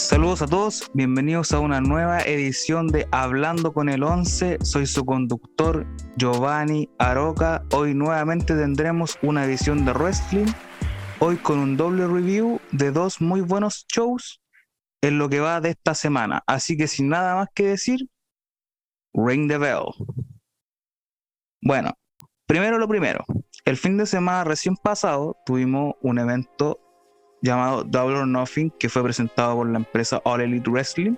Saludos a todos, bienvenidos a una nueva edición de Hablando con el 11. Soy su conductor Giovanni Aroca. Hoy nuevamente tendremos una edición de wrestling. Hoy con un doble review de dos muy buenos shows en lo que va de esta semana. Así que sin nada más que decir, ring the bell. Bueno, primero lo primero. El fin de semana recién pasado tuvimos un evento llamado Double or Nothing, que fue presentado por la empresa All Elite Wrestling,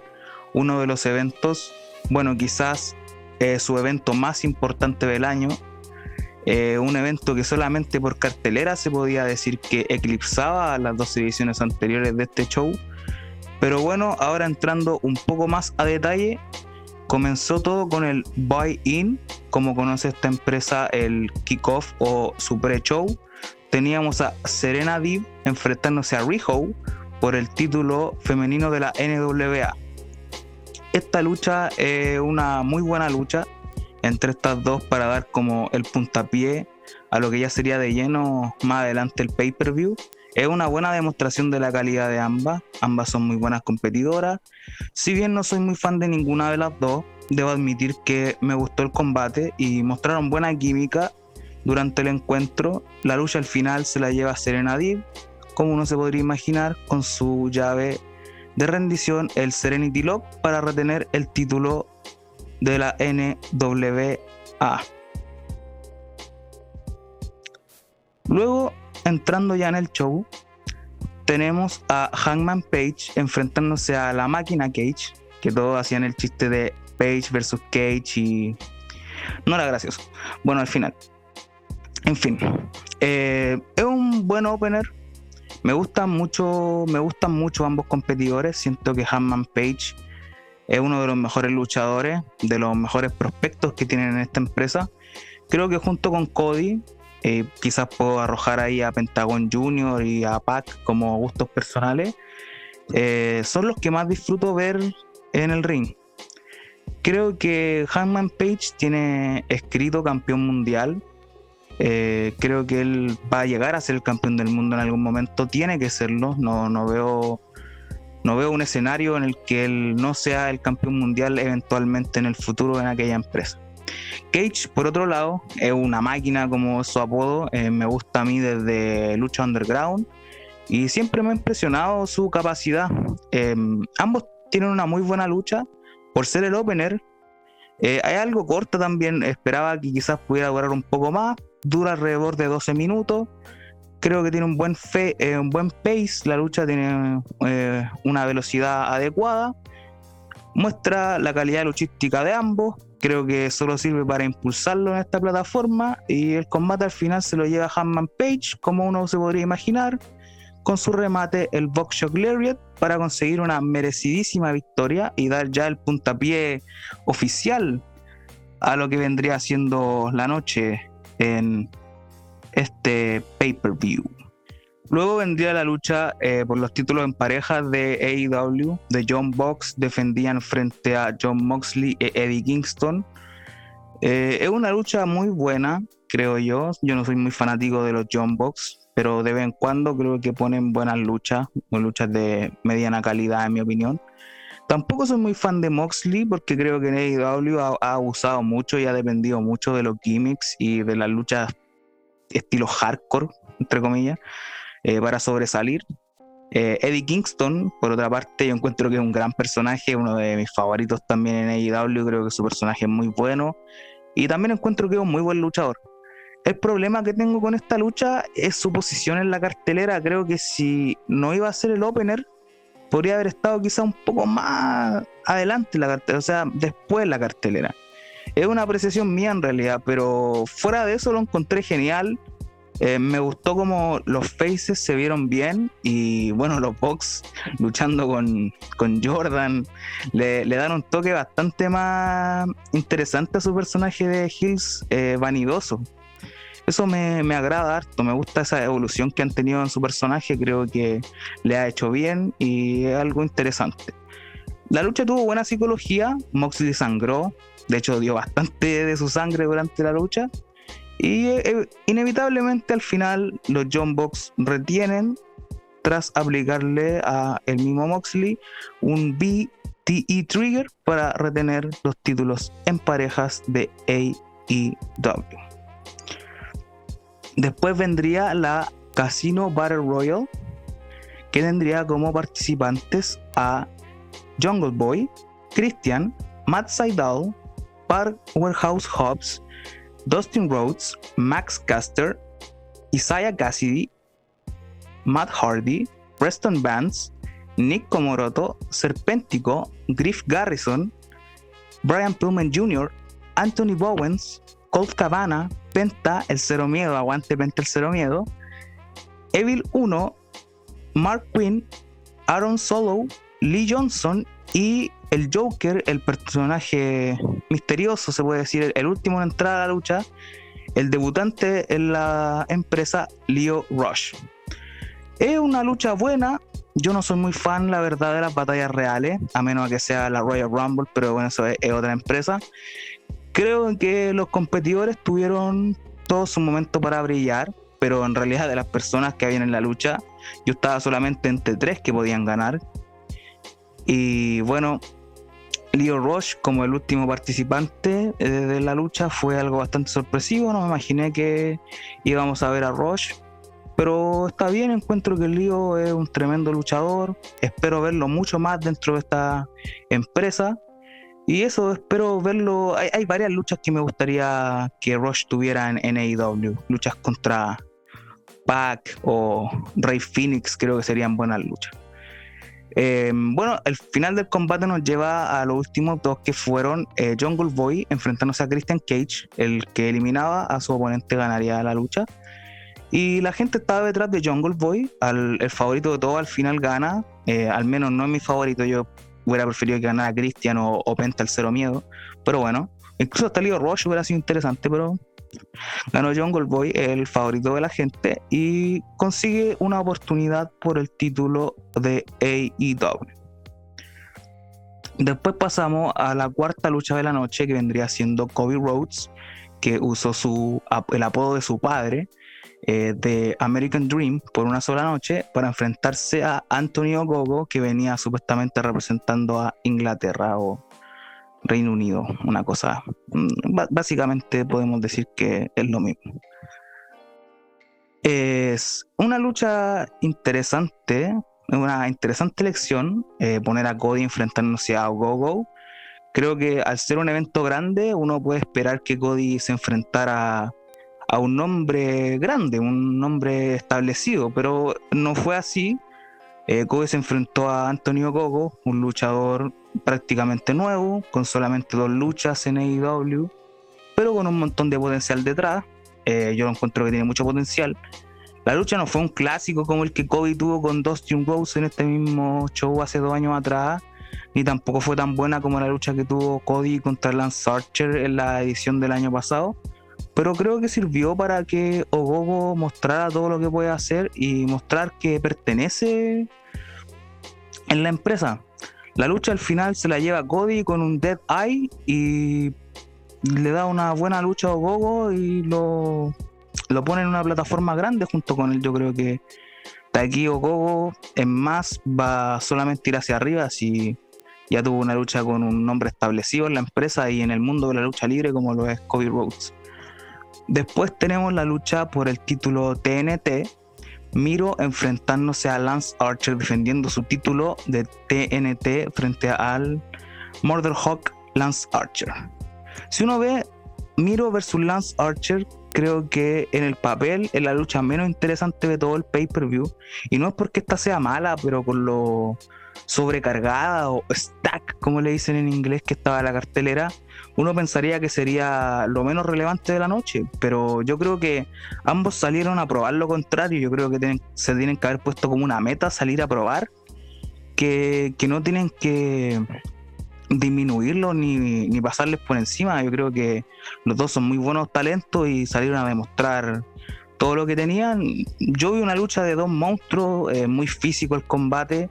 uno de los eventos, bueno, quizás eh, su evento más importante del año, eh, un evento que solamente por cartelera se podía decir que eclipsaba a las dos ediciones anteriores de este show. Pero bueno, ahora entrando un poco más a detalle, comenzó todo con el buy-in, como conoce esta empresa, el kickoff o su pre-show, teníamos a Serena Deeb enfrentándose a Riho por el título femenino de la NWA. Esta lucha es una muy buena lucha entre estas dos para dar como el puntapié a lo que ya sería de lleno más adelante el pay-per-view. Es una buena demostración de la calidad de ambas. Ambas son muy buenas competidoras. Si bien no soy muy fan de ninguna de las dos, debo admitir que me gustó el combate y mostraron buena química durante el encuentro, la lucha al final se la lleva Serena Deeb, como uno se podría imaginar, con su llave de rendición, el Serenity Lock, para retener el título de la NWA. Luego, entrando ya en el show, tenemos a Hangman Page enfrentándose a la máquina Cage, que todos hacían el chiste de Page versus Cage y no era gracioso. Bueno, al final, en fin, eh, es un buen opener. Me gustan mucho, me gustan mucho ambos competidores. Siento que Hanman Page es uno de los mejores luchadores, de los mejores prospectos que tienen en esta empresa. Creo que junto con Cody, eh, quizás puedo arrojar ahí a Pentagon Junior y a Pac como gustos personales. Eh, son los que más disfruto ver en el ring. Creo que Hanman Page tiene escrito campeón mundial eh, creo que él va a llegar a ser el campeón del mundo en algún momento, tiene que serlo, no, no veo no veo un escenario en el que él no sea el campeón mundial eventualmente en el futuro en aquella empresa. Cage, por otro lado, es una máquina como su apodo, eh, me gusta a mí desde Lucha Underground y siempre me ha impresionado su capacidad. Eh, ambos tienen una muy buena lucha, por ser el opener, hay algo corto también, esperaba que quizás pudiera durar un poco más, dura alrededor de 12 minutos. Creo que tiene un buen, fe, eh, un buen pace, la lucha tiene eh, una velocidad adecuada. Muestra la calidad luchística de ambos. Creo que solo sirve para impulsarlo en esta plataforma. Y el combate al final se lo lleva Hanman Page, como uno se podría imaginar, con su remate, el Shock Lariat, para conseguir una merecidísima victoria y dar ya el puntapié oficial a lo que vendría siendo la noche en este pay-per-view. Luego vendría la lucha eh, por los títulos en pareja de AEW, de John Box defendían frente a John Moxley y Eddie Kingston. Eh, es una lucha muy buena, creo yo. Yo no soy muy fanático de los John Box, pero de vez en cuando creo que ponen buenas luchas, luchas de mediana calidad en mi opinión. Tampoco soy muy fan de Moxley porque creo que AEW ha, ha abusado mucho y ha dependido mucho de los gimmicks y de las luchas estilo hardcore, entre comillas, eh, para sobresalir. Eh, Eddie Kingston, por otra parte, yo encuentro que es un gran personaje, uno de mis favoritos también en AEW, creo que su personaje es muy bueno y también encuentro que es un muy buen luchador. El problema que tengo con esta lucha es su posición en la cartelera. Creo que si no iba a ser el opener, podría haber estado quizá un poco más adelante la cartelera, o sea, después la cartelera. Es una apreciación mía en realidad, pero fuera de eso lo encontré genial. Eh, me gustó como los faces se vieron bien y bueno, los Box luchando con, Jordan le, dan un toque bastante más interesante a su personaje de Hills eh, vanidoso eso me, me, agrada harto, me gusta esa evolución que han tenido en su personaje, creo que le ha hecho bien y es algo interesante. La lucha tuvo buena psicología, Moxley sangró, de hecho dio bastante de su sangre durante la lucha y eh, inevitablemente al final los John Box retienen tras aplicarle a el mismo Moxley un BTE Trigger para retener los títulos en parejas de AEW. Después vendría la Casino Battle Royal, que tendría como participantes a Jungle Boy, Christian, Matt Seidel, Park Warehouse Hobbs, Dustin Rhodes, Max Caster, Isaiah Cassidy, Matt Hardy, Preston Vance, Nick Komoroto, Serpentico, Griff Garrison, Brian Pillman Jr., Anthony Bowens, Colt Cabana, Penta, el Cero Miedo, aguante Penta el Cero Miedo, Evil 1, Mark Quinn, Aaron Solo, Lee Johnson y el Joker, el personaje misterioso, se puede decir, el último en entrar a la lucha, el debutante en la empresa Leo Rush. Es una lucha buena. Yo no soy muy fan, la verdad, de las batallas reales, a menos que sea la Royal Rumble, pero bueno, eso es, otra empresa. Creo que los competidores tuvieron todo su momento para brillar, pero en realidad de las personas que habían en la lucha, yo estaba solamente entre tres que podían ganar. Y bueno, Leo Rush como el último participante eh, de la lucha fue algo bastante sorpresivo. No me imaginé que íbamos a ver a Rush. Pero está bien, encuentro que Leo es un tremendo luchador. Espero verlo mucho más dentro de esta empresa. Y eso, espero verlo. Hay, varias luchas que me gustaría que Rush tuviera en, AEW. Luchas contra Pac o Rey Phoenix, creo que serían buenas luchas. Em, bueno, el final del combate nos lleva a los últimos dos que fueron eh, Jungle Boy enfrentándose a Christian Cage, el que eliminaba a su oponente ganaría la lucha. Y la gente estaba detrás de Jungle Boy, el favorito de todo al final gana, eh, al menos no es mi favorito, yo hubiera preferido que ganara Christian o, o Penta el Cero Miedo, pero bueno, incluso hasta Leo Rush hubiera sido interesante, pero Ganó Jungle Boy, el favorito de la gente, y consigue una oportunidad por el título de AEW. Después pasamos a la cuarta lucha de la noche, que vendría siendo Kobe Rhodes, que usó su, el apodo de su padre, eh, de American Dream, por una sola noche, para enfrentarse a Antonio Gogo, que venía supuestamente representando a Inglaterra o Reino Unido, una cosa, mm, básicamente podemos decir que es lo mismo. Es una lucha interesante, una interesante elección, eh, poner a Cody enfrentándose a Gogo. Creo que al ser un evento grande, uno puede esperar que Cody se enfrentara a un nombre grande, un nombre establecido, pero no fue así. Eh, Cody se enfrentó a Antonio Gogo, un luchador prácticamente nuevo, con solamente dos luchas en AEW, pero con un montón de potencial detrás. Eh, yo lo encuentro que tiene mucho potencial. La lucha no fue un clásico como el que Kobe tuvo con Dustin Rose en este mismo show hace dos años atrás, ni tampoco fue tan buena como la lucha que tuvo Cody contra Lance Archer en la edición del año pasado. Pero creo que sirvió para que Ogogo mostrara todo lo que puede hacer y mostrar que pertenece en la empresa. La lucha al final se la lleva Cody con un Dead Eye y le da una buena lucha a Gogo y lo, lo pone en una plataforma grande junto con él. Yo creo que de aquí Gogo en más va solamente ir hacia arriba si ya tuvo una lucha con un nombre establecido en la empresa y en el mundo de la lucha libre como lo es Cody Rhodes. Después tenemos la lucha por el título TNT Miro enfrentándose a Lance Archer defendiendo su título de TNT frente al Murder Hawk Lance Archer. Si uno ve Miro versus Lance Archer, creo que en el papel es la lucha menos interesante de todo el pay-per-view. Y no es porque esta sea mala, pero con lo sobrecargada o stack, como le dicen en inglés, que estaba la cartelera, uno pensaría que sería lo menos relevante de la noche, pero yo creo que ambos salieron a probar lo contrario, yo creo que se tienen que haber puesto como una meta salir a probar, que, no tienen que disminuirlo ni, ni, pasarles por encima, yo creo que los dos son muy buenos talentos y salieron a demostrar todo lo que tenían. Yo vi una lucha de dos monstruos, eh, muy físico el combate,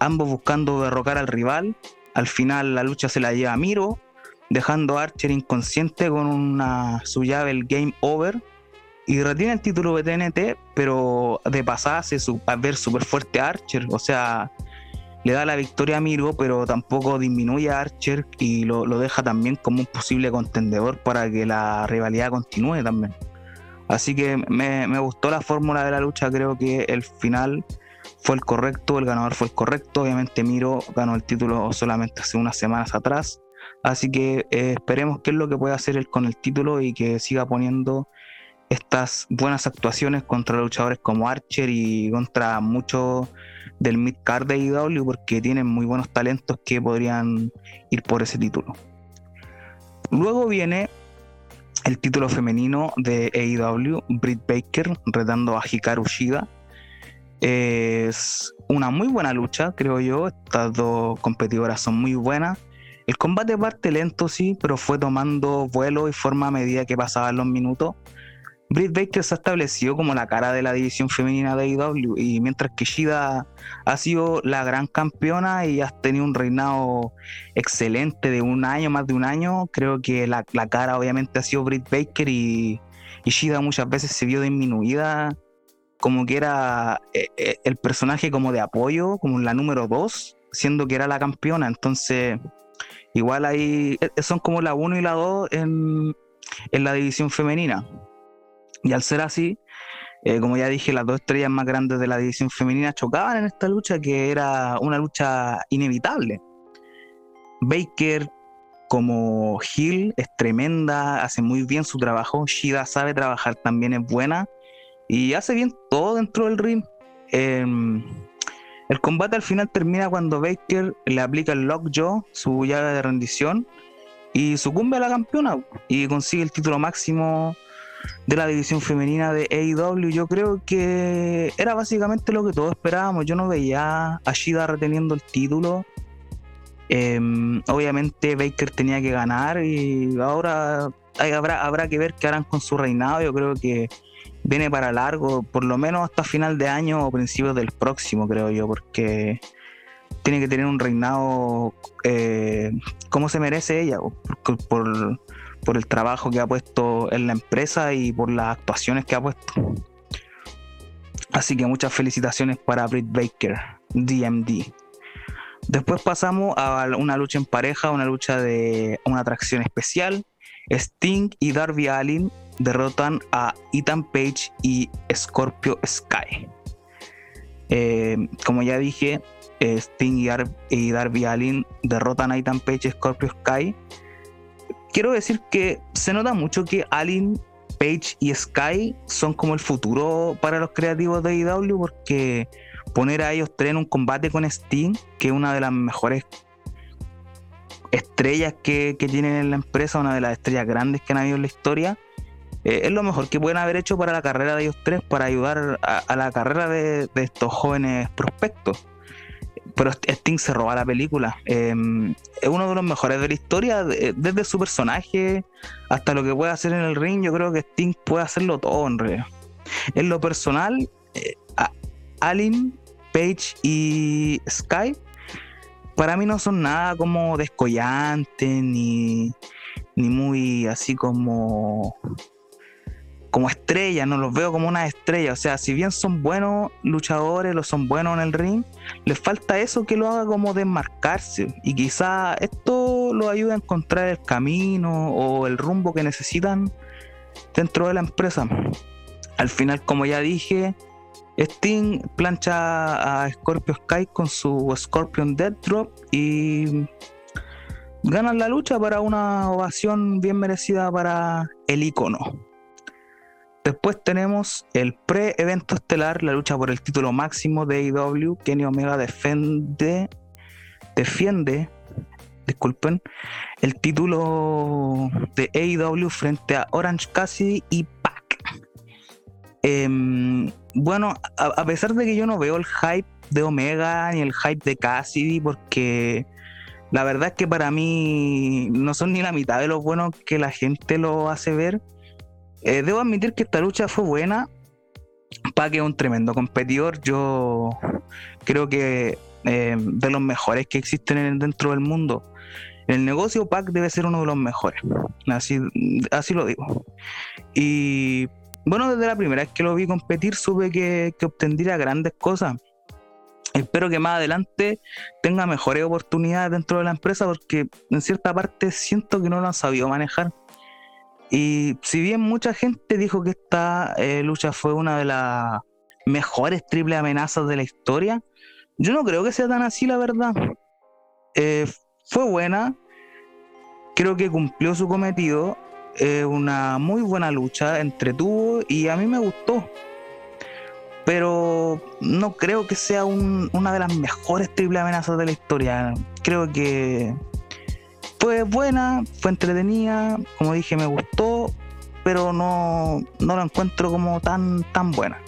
ambos buscando derrocar al rival. Al final la lucha se la lleva Miro, dejando a Archer inconsciente con una su llave el game over y retiene el título de TNT, pero de pasada hace a ver súper fuerte a Archer. O sea, le da la victoria a Miro, pero tampoco disminuye a Archer y lo, deja también como un posible contendedor para que la rivalidad continúe también. Así que me, me gustó la fórmula de la lucha, creo que el final fue el correcto, el ganador fue el correcto. Obviamente Miro ganó el título solamente hace unas semanas atrás. Así que eh, esperemos qué es lo que puede hacer él con el título y que siga poniendo estas buenas actuaciones contra luchadores como Archer y contra muchos del mid-card de AEW porque tienen muy buenos talentos que podrían ir por ese título. Luego viene el título femenino de AEW, Britt Baker retando a Hikaru Shida. Es una muy buena lucha, creo yo. Estas dos competidoras son muy buenas. El combate parte lento, sí, pero fue tomando vuelo y forma a medida que pasaban los minutos. Britt Baker se ha establecido como la cara de la división femenina de AEW y mientras que Shida ha sido la gran campeona y ha tenido un reinado excelente de un año, más de un año, creo que la, cara obviamente ha sido Britt Baker y, y, Shida muchas veces se vio disminuida como que era eh, eh, el personaje como de apoyo, como la número dos, siendo que era la campeona, entonces igual ahí eh, son como la 1 y la 2 en, en la división femenina. Y al ser así, eh, como ya dije, las dos estrellas más grandes de la división femenina chocaban en esta lucha que era una lucha inevitable. Baker como Hill es tremenda, hace muy bien su trabajo, Shida sabe trabajar, también es buena y hace bien todo dentro del ring. Em, el combate al final termina cuando Baker le aplica el lockjaw, su llave de rendición, y sucumbe a la campeona y consigue el título máximo de la división femenina de AEW, yo creo que era básicamente lo que todos esperábamos. Yo no veía a Shida reteniendo el título. Em, obviamente Baker tenía que ganar y ahora habrá, habrá que ver qué harán con su reinado. Yo creo que viene para largo, por lo menos hasta final de año o principios del próximo, creo yo, porque tiene que tener un reinado eh, como se merece ella, por por el trabajo que ha puesto en la empresa y por las actuaciones que ha puesto. Así que muchas felicitaciones para Britt Baker, DMD. Después pasamos a una lucha en pareja, una lucha de una atracción especial. Sting y Darby Allin derrotan a Ethan Page y Scorpio Sky. Eh, como ya dije, Sting y, Darby Allin derrotan a Ethan Page y Scorpio Sky quiero decir que se nota mucho que Alien, Page y Sky son como el futuro para los creativos de IW porque poner a ellos tres en un combate con Steam, que es una de las mejores estrellas que, que tienen en la empresa, una de las estrellas grandes que han habido en la historia, eh, es lo mejor que pueden haber hecho para la carrera de ellos tres, para ayudar a, la carrera de, estos jóvenes prospectos pero Sting se roba la película. Em, es uno de los mejores de la historia, desde su personaje hasta lo que puede hacer en el ring. Yo creo que Sting puede hacerlo todo en realidad. En lo personal, eh, Alien, Page y Sky, para mí no son nada como descollantes ni, ni muy así como como estrellas, no los veo como una estrella. O sea, si bien son buenos luchadores, lo son buenos en el ring, les falta eso que lo haga como desmarcarse. Y quizá esto lo ayude a encontrar el camino o el rumbo que necesitan dentro de la empresa. Al final, como ya dije, Sting plancha a Scorpio Sky con su Scorpion Dead Drop y ganan la lucha para una ovación bien merecida para el icono. Después tenemos el pre-evento estelar, la lucha por el título máximo de AEW. Kenny Omega defiende, defiende, disculpen, el título de AEW frente a Orange Cassidy y Pac. Em, bueno, a, pesar de que yo no veo el hype de Omega ni el hype de Cassidy, porque la verdad es que para mí no son ni la mitad de lo bueno que la gente lo hace ver eh, debo admitir que esta lucha fue buena. Pac es un tremendo competidor. Yo creo que eh, de los mejores que existen dentro del mundo. El negocio, Pac debe ser uno de los mejores. Así, así lo digo. Y bueno, desde la primera vez que lo vi competir supe que, que obtendría grandes cosas. Espero que más adelante tenga mejores oportunidades dentro de la empresa porque en cierta parte siento que no lo han sabido manejar. Y si bien mucha gente dijo que esta eh, lucha fue una de las mejores triple amenazas de la historia, yo no creo que sea tan así, la verdad. Eh, fue buena, creo que cumplió su cometido, una muy buena lucha, entretuvo y a mí me gustó. Pero no creo que sea una de las mejores triple amenazas de la historia. Creo que fue buena, fue entretenida, como dije, me gustó, pero no, no la encuentro como tan, tan buena.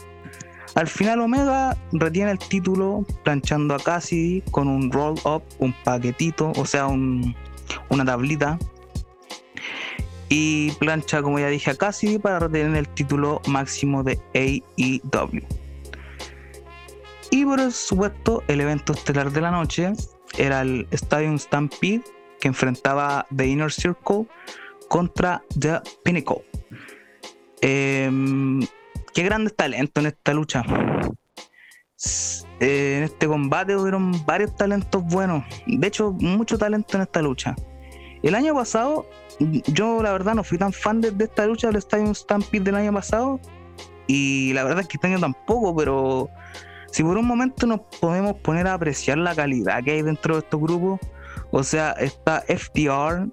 Al final Omega retiene el título planchando a Cassidy con un roll up, un paquetito, o sea, una tablita. Y plancha, como ya dije, a Cassidy para retener el título máximo de AEW. Y por supuesto, el evento estelar de la noche era el Stadium Stampede que enfrentaba The Inner Circle contra The Pinnacle. Em, qué grande talento en esta lucha. Eh, en este combate hubieron varios talentos buenos. De hecho, mucho talento en esta lucha. El año pasado, yo la verdad no fui tan fan de, esta lucha del Stadium Stampede del año pasado. Y la verdad es que este año tampoco, pero si por un momento nos podemos poner a apreciar la calidad que hay dentro de estos grupos, o sea, está FTR,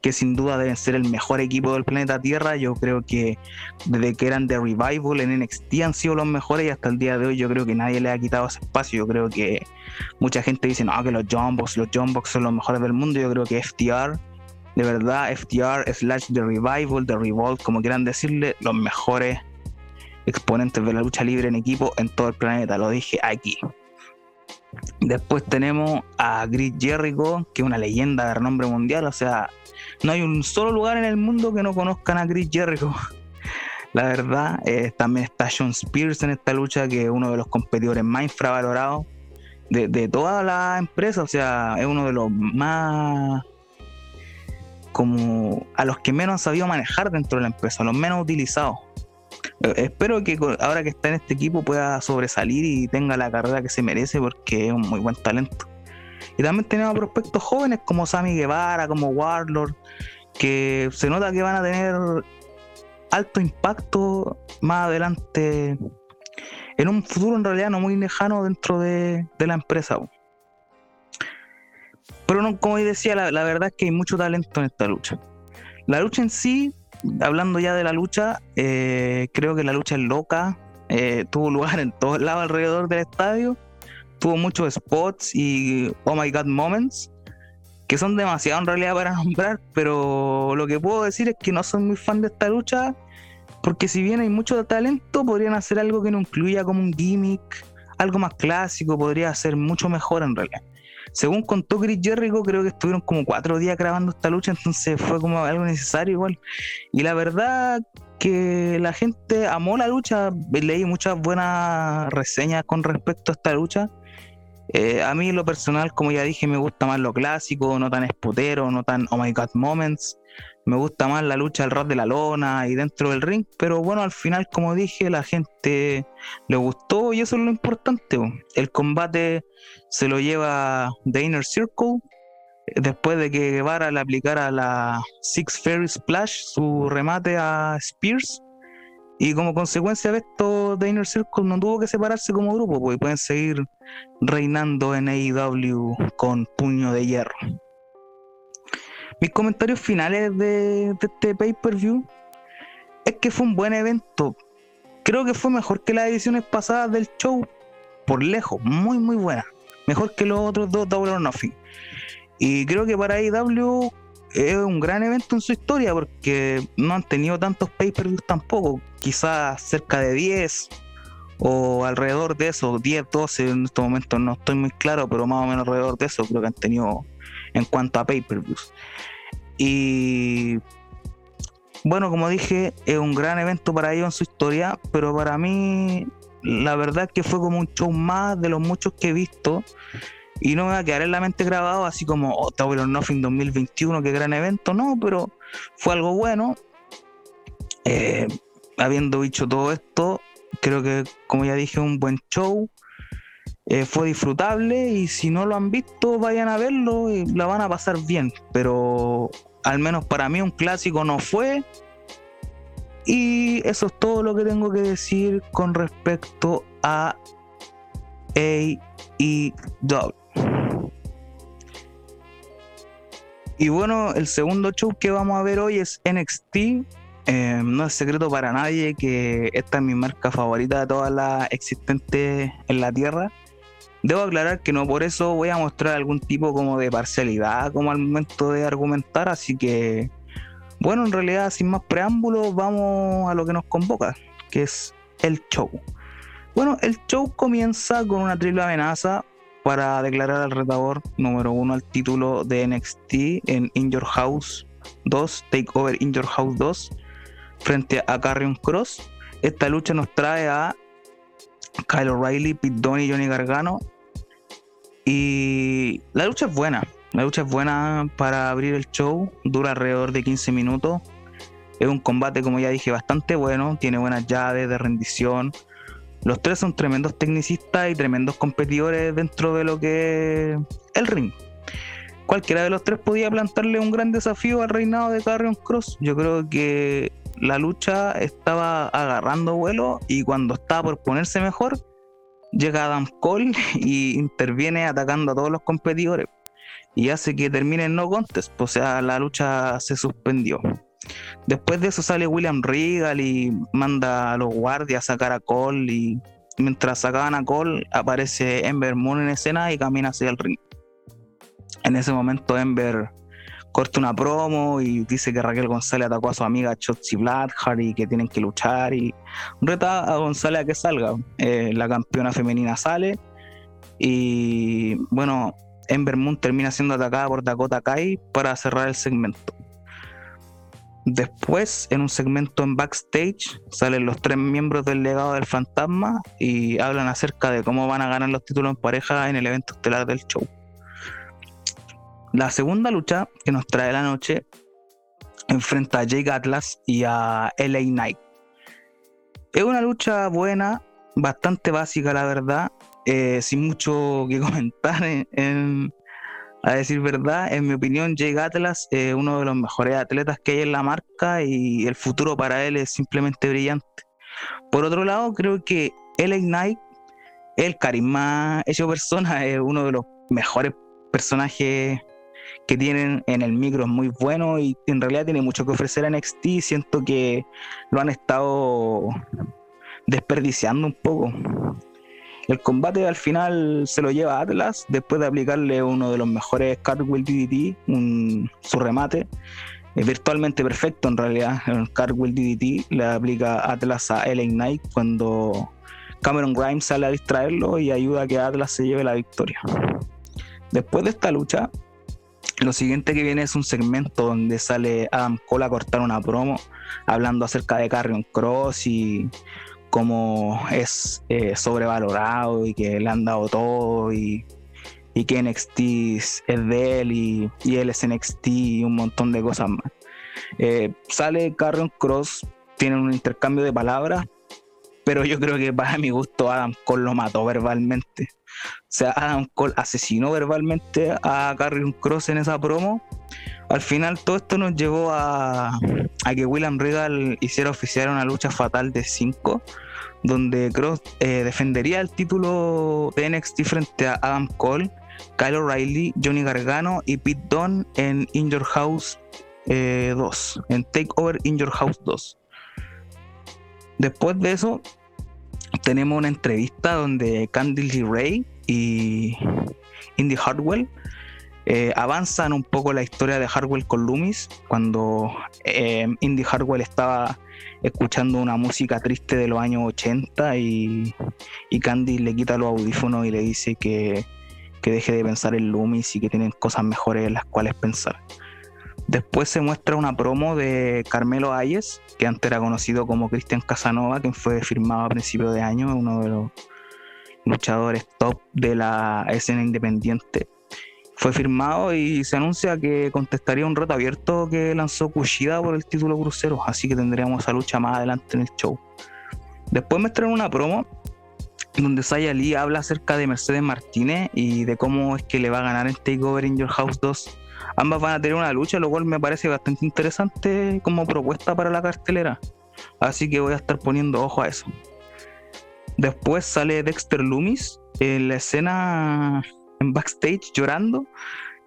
que sin duda deben ser el mejor equipo del planeta Tierra. Yo creo que desde que eran de Revival en NXT han sido los mejores y hasta el día de hoy yo creo que nadie le ha quitado ese espacio. Yo creo que mucha gente dice, no, que los Jumbox, los Jumbox son los mejores del mundo. Yo creo que FTR, de verdad, FTR slash The Revival, The Revolt, como quieran decirle, los mejores exponentes de la lucha libre en equipo en todo el planeta. Lo dije aquí. Después tenemos a Chris Jericho, que es una leyenda de renombre mundial. O sea, no hay un solo lugar en el mundo que no conozcan a Chris Jericho. La verdad, eh, también está Sean Spears en esta lucha, que es uno de los competidores más infravalorados de, de toda la empresa. O sea, es uno de los más como a los que menos han sabido manejar dentro de la empresa, los menos utilizados. Espero que ahora que está en este equipo pueda sobresalir y tenga la carrera que se merece porque es un muy buen talento. Y también tenemos prospectos jóvenes como Sammy Guevara, como Warlord, que se nota que van a tener alto impacto más adelante en un futuro en realidad no muy lejano dentro de, la empresa. Pero no, como decía, la verdad es que hay mucho talento en esta lucha. La lucha en sí hablando ya de la lucha, eh, creo que la lucha es loca. Eh, tuvo lugar en todos lados alrededor del estadio. Tuvo muchos spots y oh my god moments que son demasiado en realidad para nombrar, pero lo que puedo decir es que no soy muy fan de esta lucha, porque si bien hay mucho talento, podrían hacer algo que no incluya como un gimmick, algo más clásico, podría ser mucho mejor en realidad. Según contó Chris Jericho, creo que estuvieron como cuatro días grabando esta lucha, entonces fue como algo necesario igual. Y la verdad que la gente amó la lucha, leí muchas buenas reseñas con respecto a esta lucha. Eh, a mí lo personal, como ya dije, me gusta más lo clásico, no tan espotero, no tan oh my god moments me gusta más la lucha al rap de la lona y dentro del ring, pero bueno, al final, como dije, la gente le gustó y eso es lo importante. El combate se lo lleva The Inner Circle después de que Guevara le aplicara la Six Fairy Splash, su remate a Spears. Y como consecuencia de esto, The Inner Circle no tuvo que separarse como grupo, porque pueden seguir reinando en AEW con puño de hierro. Mis comentarios finales de, este pay-per-view es que fue un buen evento. Creo que fue mejor que las ediciones pasadas del show, por lejos, muy muy buena. Mejor que los otros dos Double or Nothing. Y creo que para AEW es un gran evento en su historia porque no han tenido tantos pay-per-views tampoco. Quizás cerca de 10 o alrededor de eso, 10, 12 en estos momentos no estoy muy claro, pero más o menos alrededor de eso creo que han tenido en cuanto a pay-per-views. Y bueno, como dije, es un gran evento para ellos en su historia, pero para mí la verdad es que fue como un show más de los muchos que he visto y no me va a quedar en la mente grabado así como oh, Tower Nothing 2021, qué gran evento, no, pero fue algo bueno. Eh, habiendo dicho todo esto, creo que, como ya dije, un buen show. Eh, fue disfrutable y si no lo han visto, vayan a verlo y la van a pasar bien. Pero al menos para mí un clásico no fue. Y eso es todo lo que tengo que decir con respecto a AEW. Y bueno, el segundo show que vamos a ver hoy es NXT. Eh, no es secreto para nadie que esta es mi marca favorita de todas las existentes en la Tierra. Debo aclarar que no por eso voy a mostrar algún tipo como de parcialidad como al momento de argumentar, así que bueno, en realidad sin más preámbulos vamos a lo que nos convoca, que es el show. Bueno, el show comienza con una triple amenaza para declarar al retador número uno al título de NXT en In Your House 2, Takeover In Your House 2, frente a Carrion Cross. Esta lucha nos trae a Kyle O'Reilly, Pete Dunne y Johnny Gargano. Y la lucha es buena. La lucha es buena para abrir el show. Dura alrededor de 15 minutos. Es un combate, como ya dije, bastante bueno. Tiene buenas llaves de rendición. Los tres son tremendos tecnicistas y tremendos competidores dentro de lo que es el ring. Cualquiera de los tres podía plantarle un gran desafío al reinado de Carrion Cross. Yo creo que la lucha estaba agarrando vuelo y cuando estaba por ponerse mejor, llega Adam Cole y interviene atacando a todos los competidores y hace que termine el no contest, o sea, la lucha se suspendió. Después de eso sale William Regal y manda a los guardias a sacar a Cole y mientras sacaban a Cole aparece Ember Moon en escena y camina hacia el ring. En ese momento Ember corta una promo y dice que Raquel González atacó a su amiga Chotzi Blackheart y que tienen que luchar y reta a González a que salga. Eh, la campeona femenina sale y bueno, Ember Moon termina siendo atacada por Dakota Kai para cerrar el segmento. Después, en un segmento en backstage, salen los tres miembros del legado del fantasma y hablan acerca de cómo van a ganar los títulos en pareja en el evento estelar del show. La segunda lucha que nos trae la noche enfrenta a Jake Atlas y a LA Knight. Es una lucha buena, bastante básica, la verdad, eh, sin mucho que comentar en, a decir verdad, en mi opinión, Jake Atlas es uno de los mejores atletas que hay en la marca y el futuro para él es simplemente brillante. Por otro lado, creo que LA Knight, el carisma hecho persona, es uno de los mejores personajes que tienen en el micro, es muy bueno y en realidad tiene mucho que ofrecer a NXT. Siento que lo han estado desperdiciando un poco. El combate al final se lo lleva Atlas después de aplicarle uno de los mejores Cartwheel DDT, su remate. Es virtualmente perfecto en realidad. El Cartwheel DDT le aplica Atlas a Ellen Knight cuando Cameron Grimes sale a distraerlo y ayuda a que Atlas se lleve la victoria. Después de esta lucha, lo siguiente que viene es un segmento donde sale Adam Cole a cortar una promo hablando acerca de Carrion Cross y cómo es eh, sobrevalorado y que le han dado todo y, que NXT es de él y, él es NXT y un montón de cosas más. Eh, sale Carrion Cross, tienen un intercambio de palabras, pero yo creo que para mi gusto Adam Cole lo mató verbalmente. O sea, Adam Cole asesinó verbalmente a Carrion Cross en esa promo. Al final todo esto nos llevó a, que William Regal hiciera oficiar una lucha fatal de 5 donde Cross eh, defendería el título de NXT frente a Adam Cole, Kyle O'Reilly, Johnny Gargano y Pete Dunne en In Your House 2, eh, en Takeover In Your House 2. Después de eso, tenemos una entrevista donde Candice Ray y Indy Hardwell eh, avanzan un poco la historia de Hardwell con Loomis, cuando Indy Hardwell estaba escuchando una música triste de los años 80 y, Candy le quita los audífonos y le dice que, deje de pensar en Loomis y que tienen cosas mejores en las cuales pensar. Después se muestra una promo de Carmelo Ayes, que antes era conocido como Cristian Casanova, quien fue firmado a principios de año, uno de los luchadores top de la escena independiente. fue firmado y se anuncia que contestaría un reto abierto que lanzó Kushida por el título crucero, así que tendríamos esa lucha más adelante en el show. Después me una promo donde Saya Lee habla acerca de Mercedes Martínez y de cómo es que le va a ganar en Takeover in Your House 2. Ambas van a tener una lucha, lo cual me parece bastante interesante como propuesta para la cartelera. Así que voy a estar poniendo ojo a eso. Después sale Dexter Loomis en la escena en backstage llorando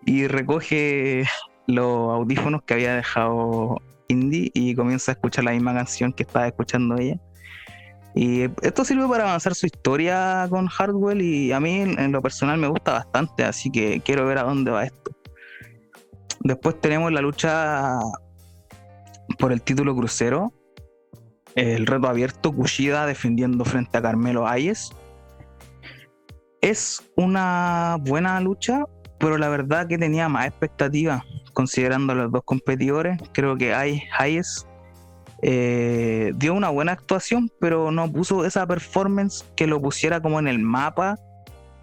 y recoge los audífonos que había dejado Indy y comienza a escuchar la misma canción que estaba escuchando ella. Y esto sirve para avanzar su historia con Hardwell y a mí en lo personal me gusta bastante, así que quiero ver a dónde va esto. Después tenemos la lucha por el título crucero. El reto abierto, Kushida defendiendo frente a Carmelo Hayes. Es una buena lucha, pero la verdad que tenía más expectativas considerando a los dos competidores. Creo que Hayes eh, dio una buena actuación, pero no puso esa performance que lo pusiera como en el mapa.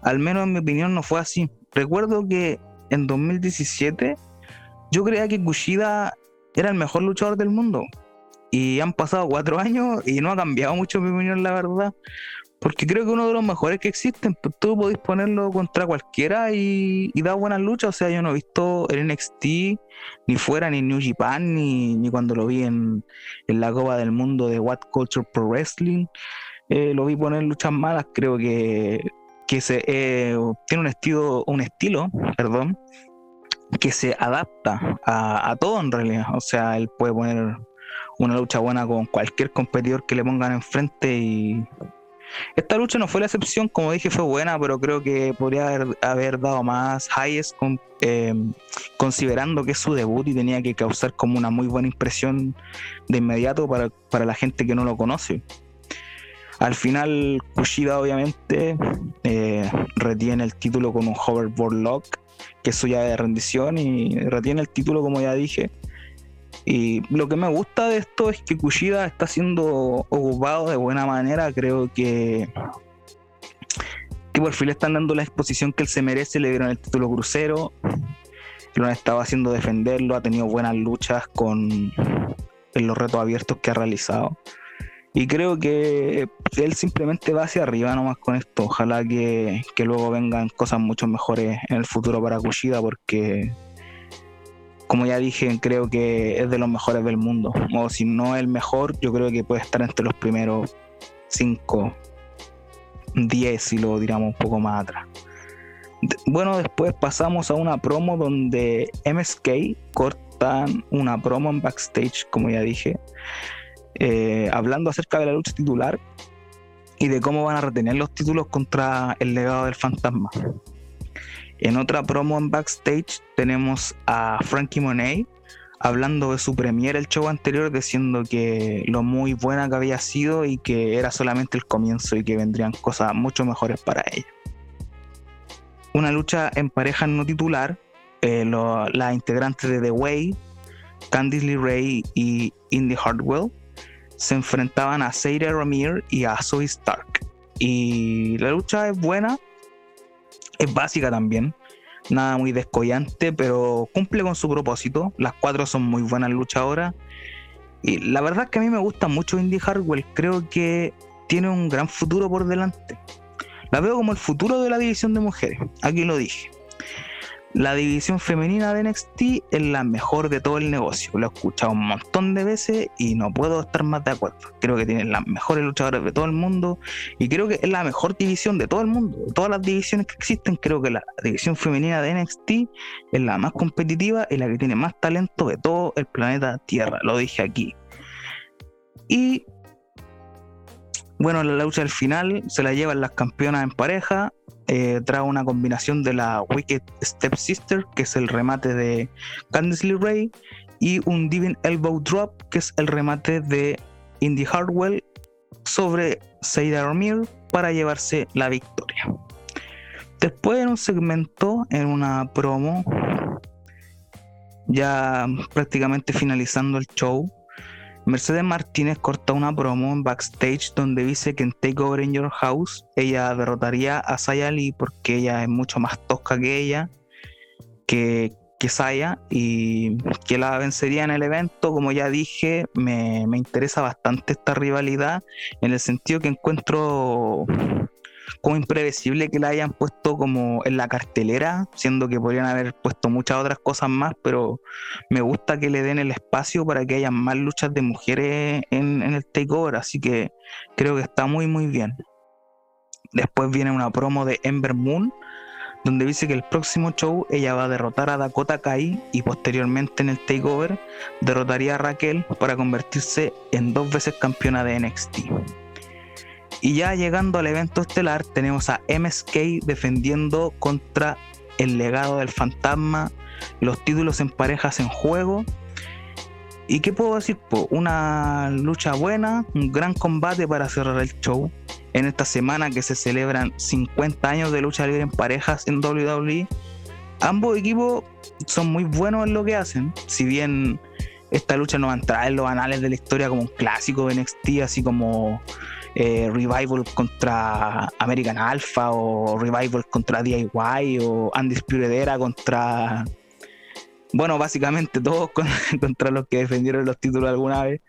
Al menos en mi opinión no fue así. Recuerdo que en 2017 yo creía que Kushida era el mejor luchador del mundo. Y han pasado cuatro años y no ha cambiado mucho mi opinión, la verdad. Porque creo que uno de los mejores que existen, tú podés ponerlo contra cualquiera y, da buenas luchas. O sea, yo no he visto el NXT ni fuera, ni New Japan, ni, ni cuando lo vi en, la Copa del Mundo de What Culture Pro Wrestling. Eh, lo vi poner luchas malas. Creo que, que se, eh, tiene un estilo, un estilo, perdón, que se adapta a, todo en realidad. O sea, él puede poner una lucha buena con cualquier competidor que le pongan enfrente y esta lucha no fue la excepción, como dije, fue buena, pero creo que podría haber, dado más highs em, considerando que es su debut y tenía que causar como una muy buena impresión de inmediato para, la gente que no lo conoce. Al final, Kushida obviamente eh, retiene el título con un hoverboard lock, que es su llave de rendición, y retiene el título, como ya dije, y lo que me gusta de esto es que Kushida está siendo ocupado de buena manera. Creo que, que por fin le están dando la exposición que él se merece. Le dieron el título crucero. Lo han estado haciendo defenderlo. Ha tenido buenas luchas con en los retos abiertos que ha realizado. Y creo que él simplemente va hacia arriba nomás con esto. Ojalá que, que luego vengan cosas mucho mejores en el futuro para Kushida porque como ya dije, creo que es de los mejores del mundo. O si no el mejor, yo creo que puede estar entre los primeros 5, 10, si lo diramos un poco más atrás. Bueno, después pasamos a una promo donde MSK cortan una promo en backstage, como ya dije, eh, hablando acerca de la lucha titular y de cómo van a retener los títulos contra el legado del fantasma. En otra promo en backstage tenemos a Frankie Monet hablando de su premiere el show anterior, diciendo que lo muy buena que había sido y que era solamente el comienzo y que vendrían cosas mucho mejores para ella. Una lucha en pareja no titular, eh, las integrantes de The Way, Candice Lee Ray y Indy Hartwell, se enfrentaban a Seira Ramir y a Zoe Stark. Y la lucha es buena, es básica también, nada muy descollante, pero cumple con su propósito. Las cuatro son muy buenas luchadoras. Y la verdad es que a mí me gusta mucho Indy Hartwell, creo que tiene un gran futuro por delante. La veo como el futuro de la división de mujeres, aquí lo dije. La división femenina de NXT es la mejor de todo el negocio. Lo he escuchado un montón de veces y no puedo estar más de acuerdo. Creo que tienen las mejores luchadoras de todo el mundo y creo que es la mejor división de todo el mundo. De todas las divisiones que existen, creo que la división femenina de NXT es la más competitiva y la que tiene más talento de todo el planeta Tierra. Lo dije aquí. Y bueno, la lucha al final se la llevan las campeonas en pareja eh, trae una combinación de la Wicked Step Sister, que es el remate de Candice Lee Ray, y un Divine Elbow Drop, que es el remate de Indy Hardwell sobre Seida Romir para llevarse la victoria. Después en un segmento, en una promo, ya prácticamente finalizando el show, Mercedes Martínez corta una promo en backstage donde dice que en Takeover in Your House ella derrotaría a Sayali porque ella es mucho más tosca que ella que, que Saya y que la vencería en el evento. Como ya dije, me, me interesa bastante esta rivalidad en el sentido que encuentro como imprevisible que la hayan puesto como en la cartelera, siendo que podrían haber puesto muchas otras cosas más, pero me gusta que le den el espacio para que haya más luchas de mujeres en, en el takeover, así que creo que está muy muy bien. Después viene una promo de Ember Moon, donde dice que el próximo show ella va a derrotar a Dakota Kai y posteriormente en el takeover derrotaría a Raquel para convertirse en dos veces campeona de NXT. Y ya llegando al evento estelar, tenemos a MSK defendiendo contra el legado del fantasma, los títulos en parejas en juego. ¿Y qué puedo decir? una lucha buena, un gran combate para cerrar el show. En esta semana que se celebran 50 años de lucha libre en parejas en WWE, ambos equipos son muy buenos en lo que hacen. Si bien esta lucha no va a entrar en los anales de la historia como un clásico de NXT, así como eh, Revival contra American Alpha o Revival contra DIY o Undisputed Era contra bueno básicamente todos contra los que defendieron los títulos alguna vez.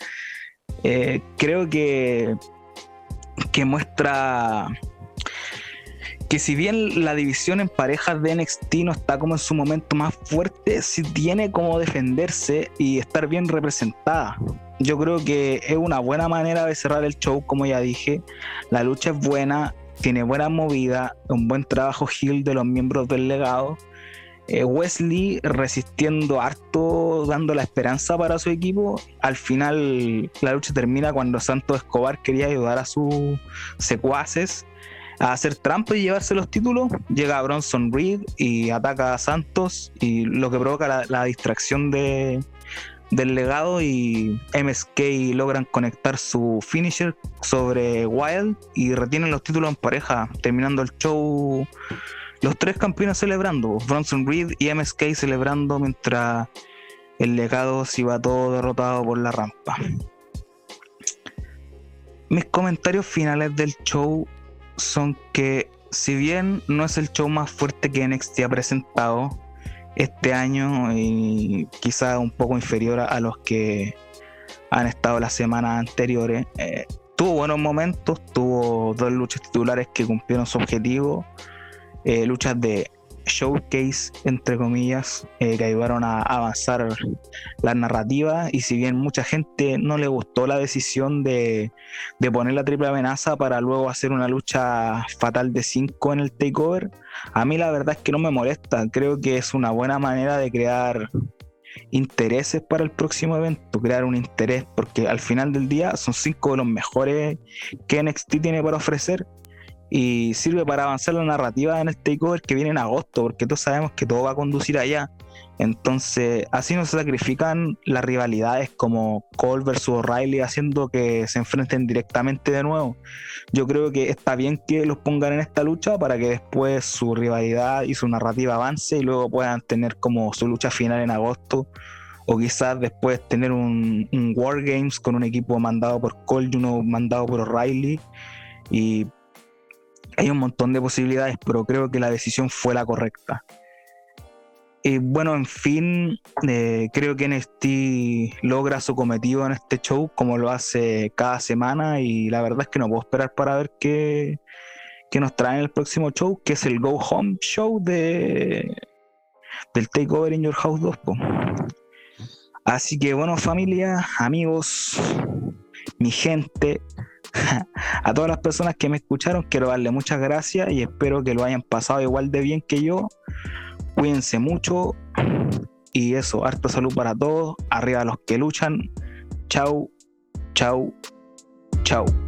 Eh, creo que que muestra que si bien la división en parejas de NXT no está como en su momento más fuerte, sí tiene como defenderse y estar bien representada yo creo que es una buena manera de cerrar el show, como ya dije. La lucha es buena, tiene buena movida, un buen trabajo heel de los miembros del legado. Eh, Wesley resistiendo harto, dando la esperanza para su equipo. Al final la lucha termina cuando Santos Escobar quería ayudar a sus secuaces a hacer trampa y llevarse los títulos. Llega Bronson Reed y ataca a Santos y lo que provoca la distracción de, del legado y MSK logran conectar su finisher sobre Wild y retienen los títulos en pareja, terminando el show. Los tres campeones celebrando, Bronson Reed y MSK celebrando mientras el legado se iba todo derrotado por la rampa. Mis comentarios finales del show son que si bien no es el show más fuerte que NXT ha presentado, este año y quizá un poco inferior a, los que han estado las semanas anteriores. Eh, tuvo buenos momentos, tuvo dos luchas titulares que cumplieron su objetivo, eh, luchas de showcase, entre comillas, eh, que ayudaron a avanzar la narrativa. Y si bien mucha gente no le gustó la decisión de, de poner la triple amenaza para luego hacer una lucha fatal de 5 en el takeover, a mí la verdad es que no me molesta. Creo que es una buena manera de crear intereses para el próximo evento, crear un interés, porque al final del día son cinco de los mejores que NXT tiene para ofrecer y sirve para avanzar la narrativa en el takeover que viene en agosto, porque todos sabemos que todo va a conducir allá. Entonces, así no se sacrifican las rivalidades como Cole versus O'Reilly, haciendo que se enfrenten directamente de nuevo. Yo creo que está bien que los pongan en esta lucha para que después su rivalidad y su narrativa avance y luego puedan tener como su lucha final en agosto. O quizás después tener un, un War Games con un equipo mandado por Cole y uno mandado por O'Reilly. Y hay un montón de posibilidades, pero creo que la decisión fue la correcta. Y bueno, en fin, eh, creo que NXT logra su cometido en este show como lo hace cada semana y la verdad es que no puedo esperar para ver qué, qué nos trae en el próximo show, que es el Go Home Show de, del Takeover in Your House 2. Así que bueno familia, amigos, mi gente, a todas las personas que me escucharon, quiero darle muchas gracias y espero que lo hayan pasado igual de bien que yo. Cuídense mucho y eso, harta salud para todos. Arriba los que luchan. Chau, chau, chau.